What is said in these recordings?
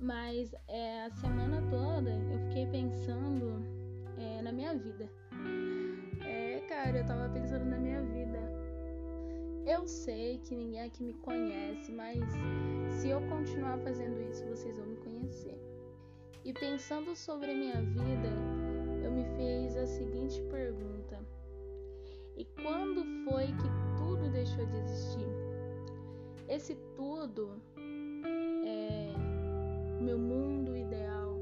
Mas é, a semana toda eu fiquei pensando é, na minha vida. É, cara, eu tava pensando na minha vida. Eu sei que ninguém aqui me conhece, mas se eu continuar fazendo isso, vocês vão me conhecer. E pensando sobre a minha vida, eu me fiz a seguinte pergunta: E quando foi que tudo deixou de existir? Esse tudo meu mundo ideal.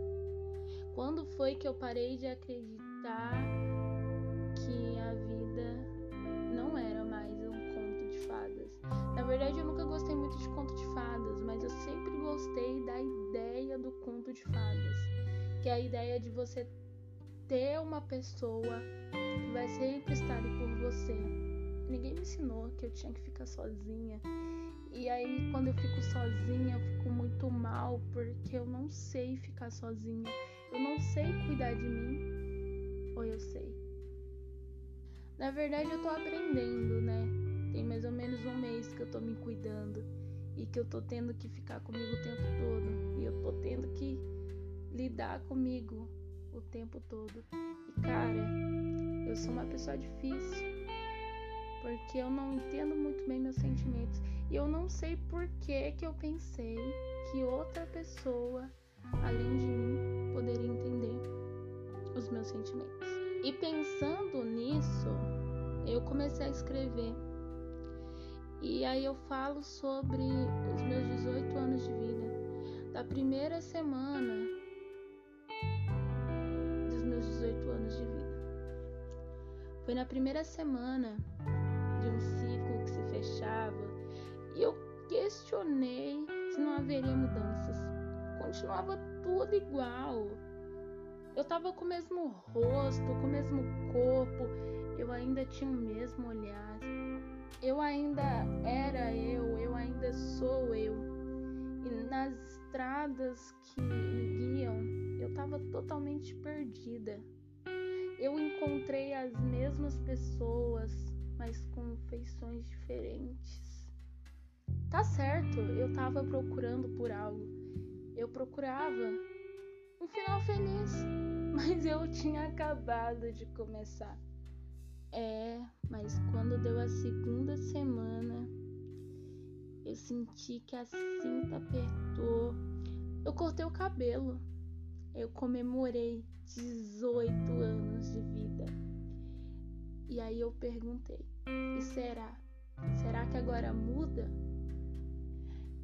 Quando foi que eu parei de acreditar que a vida não era mais um conto de fadas? Na verdade, eu nunca gostei muito de conto de fadas, mas eu sempre gostei da ideia do conto de fadas, que é a ideia de você ter uma pessoa que vai sempre estar ali por você. Ninguém me ensinou que eu tinha que ficar sozinha. E aí, quando eu fico sozinha, eu fico muito mal porque eu não sei ficar sozinha. Eu não sei cuidar de mim. Ou eu sei? Na verdade, eu tô aprendendo, né? Tem mais ou menos um mês que eu tô me cuidando e que eu tô tendo que ficar comigo o tempo todo. E eu tô tendo que lidar comigo o tempo todo. E cara, eu sou uma pessoa difícil. Porque eu não entendo muito bem meus sentimentos. E eu não sei por que, que eu pensei que outra pessoa, além de mim, poderia entender os meus sentimentos. E pensando nisso, eu comecei a escrever. E aí eu falo sobre os meus 18 anos de vida. Da primeira semana Foi na primeira semana de um ciclo que se fechava e eu questionei se não haveria mudanças. Continuava tudo igual. Eu tava com o mesmo rosto, com o mesmo corpo, eu ainda tinha o mesmo olhar. Eu ainda era eu, eu ainda sou eu. E nas estradas que me guiam, eu tava totalmente perdida eu encontrei as mesmas pessoas, mas com feições diferentes. Tá certo, eu tava procurando por algo. Eu procurava um final feliz, mas eu tinha acabado de começar. É, mas quando deu a segunda semana, eu senti que a cinta apertou. Eu cortei o cabelo. Eu comemorei 18 anos de vida. E aí eu perguntei: e será? Será que agora muda?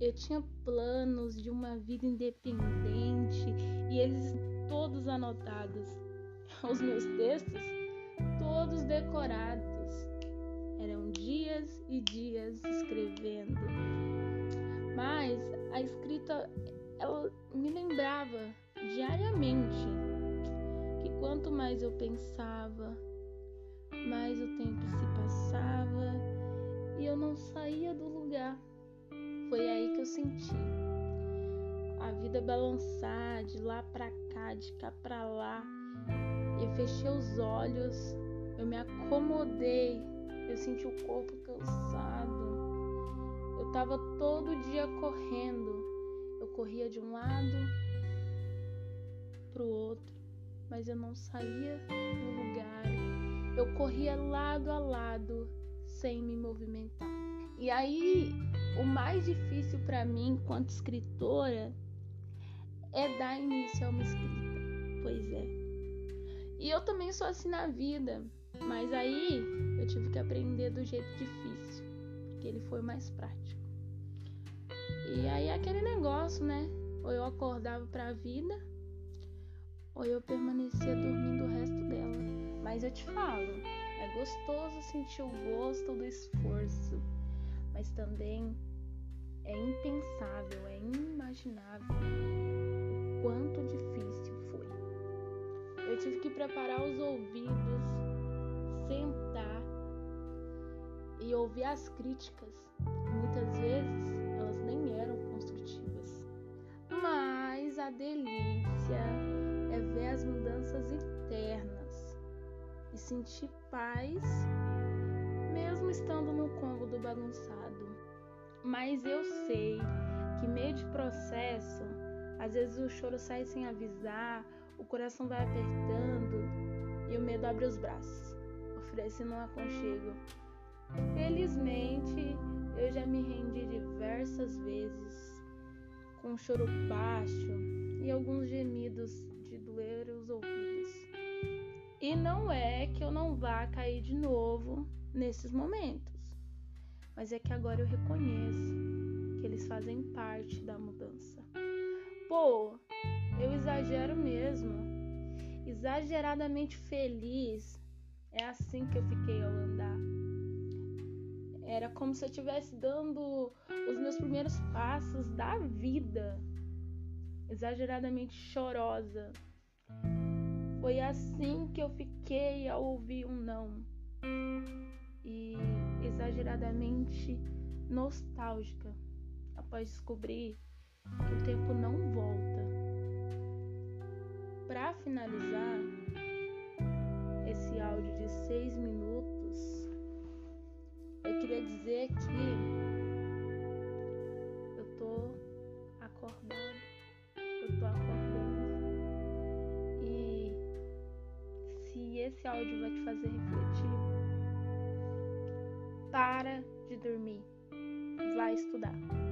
Eu tinha planos de uma vida independente e eles todos anotados. Os meus textos todos decorados. Eram dias e dias escrevendo. Mas a escrita ela me lembrava diariamente quanto mais eu pensava, mais o tempo se passava e eu não saía do lugar. Eu senti a vida balançar de lá para cá, de cá para lá. Eu fechei os olhos, eu me acomodei, eu senti o corpo cansado. Eu tava todo dia correndo. Eu corria de um lado pro outro mas eu não saía do lugar. Eu corria lado a lado sem me movimentar. E aí, o mais difícil para mim, enquanto escritora, é dar início a uma escrita. Pois é. E eu também sou assim na vida, mas aí eu tive que aprender do jeito difícil, porque ele foi mais prático. E aí aquele negócio, né? Ou eu acordava para a vida, ou eu permanecia dormindo o resto dela. Mas eu te falo, é gostoso sentir o gosto do esforço, mas também é impensável, é inimaginável o quanto difícil foi. Eu tive que preparar os ouvidos, sentar e ouvir as críticas. Muitas vezes elas nem eram construtivas, mas a delícia é ver as mudanças internas e sentir paz, Mas eu sei que meio de processo, às vezes o choro sai sem avisar, o coração vai apertando e o medo abre os braços, oferecendo um aconchego. Felizmente, eu já me rendi diversas vezes, com um choro baixo e alguns gemidos de doer os ouvidos. E não é que eu não vá cair de novo nesses momentos, mas é que agora eu reconheço que eles fazem parte da mudança. Pô, eu exagero mesmo. Exageradamente feliz. É assim que eu fiquei ao andar. Era como se eu estivesse dando os meus primeiros passos da vida. Exageradamente chorosa. Foi assim que eu fiquei ao ouvir um não. E exageradamente nostálgica após descobrir que o tempo não volta. Para finalizar esse áudio de seis minutos, eu queria dizer que eu tô acordada, eu tô acordando e se esse áudio vai te fazer refletir, para de dormir, vai estudar.